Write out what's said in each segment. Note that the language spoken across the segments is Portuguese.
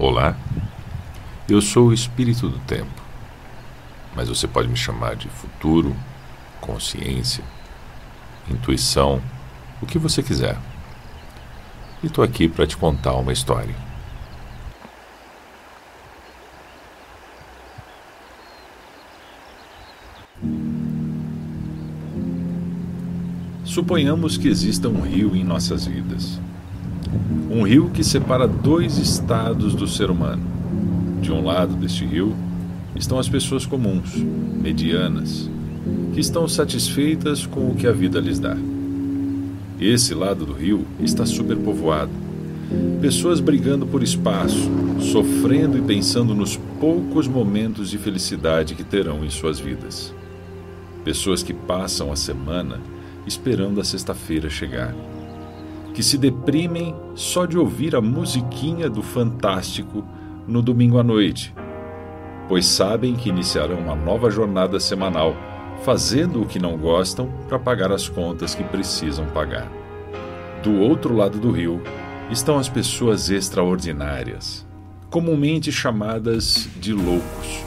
Olá, eu sou o espírito do tempo, mas você pode me chamar de futuro, consciência, intuição, o que você quiser. E estou aqui para te contar uma história. Suponhamos que exista um rio em nossas vidas. Um rio que separa dois estados do ser humano. De um lado deste rio estão as pessoas comuns, medianas, que estão satisfeitas com o que a vida lhes dá. Esse lado do rio está superpovoado. Pessoas brigando por espaço, sofrendo e pensando nos poucos momentos de felicidade que terão em suas vidas. Pessoas que passam a semana esperando a sexta-feira chegar que se deprimem só de ouvir a musiquinha do Fantástico no domingo à noite, pois sabem que iniciarão uma nova jornada semanal, fazendo o que não gostam para pagar as contas que precisam pagar. Do outro lado do rio estão as pessoas extraordinárias, comumente chamadas de loucos,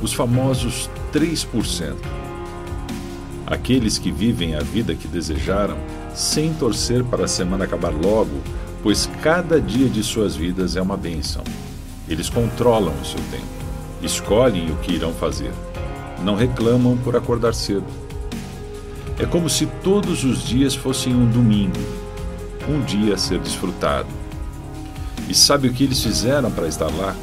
os famosos 3%. Aqueles que vivem a vida que desejaram sem torcer para a semana acabar logo, pois cada dia de suas vidas é uma bênção. Eles controlam o seu tempo, escolhem o que irão fazer, não reclamam por acordar cedo. É como se todos os dias fossem um domingo, um dia a ser desfrutado. E sabe o que eles fizeram para estar lá?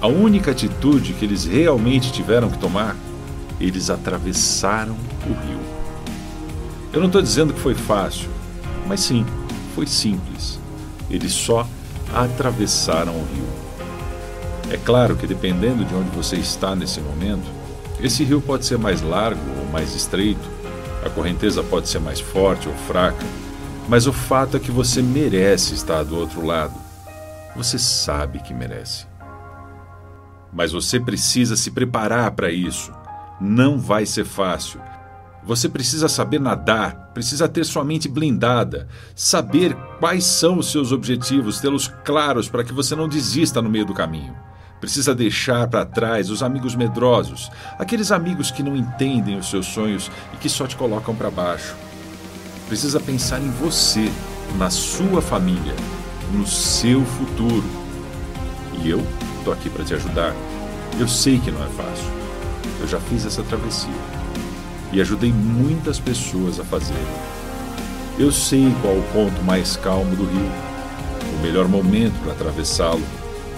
A única atitude que eles realmente tiveram que tomar? Eles atravessaram o rio. Eu não estou dizendo que foi fácil, mas sim, foi simples. Eles só atravessaram o rio. É claro que dependendo de onde você está nesse momento, esse rio pode ser mais largo ou mais estreito, a correnteza pode ser mais forte ou fraca, mas o fato é que você merece estar do outro lado. Você sabe que merece. Mas você precisa se preparar para isso. Não vai ser fácil você precisa saber nadar, precisa ter sua mente blindada, saber quais são os seus objetivos, tê-los claros para que você não desista no meio do caminho. Precisa deixar para trás os amigos medrosos, aqueles amigos que não entendem os seus sonhos e que só te colocam para baixo. Precisa pensar em você, na sua família, no seu futuro. E eu estou aqui para te ajudar. Eu sei que não é fácil. Eu já fiz essa travessia e ajudei muitas pessoas a fazer. Eu sei qual o ponto mais calmo do rio, o melhor momento para atravessá-lo,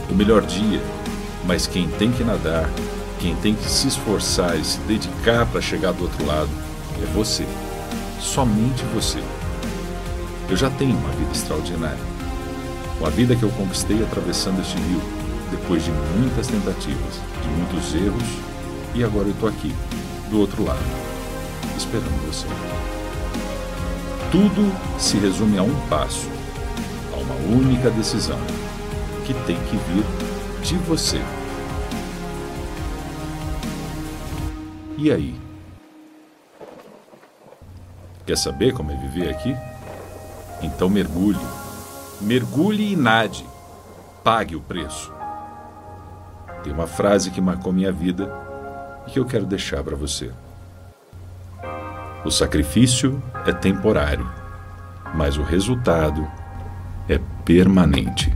o melhor dia, mas quem tem que nadar, quem tem que se esforçar e se dedicar para chegar do outro lado é você. Somente você. Eu já tenho uma vida extraordinária. Uma vida que eu conquistei atravessando este rio, depois de muitas tentativas, de muitos erros, e agora eu estou aqui, do outro lado esperando você. Tudo se resume a um passo, a uma única decisão, que tem que vir de você. E aí? Quer saber como é viver aqui? Então mergulhe. Mergulhe e nade. Pague o preço. Tem uma frase que marcou minha vida e que eu quero deixar para você. O sacrifício é temporário, mas o resultado é permanente.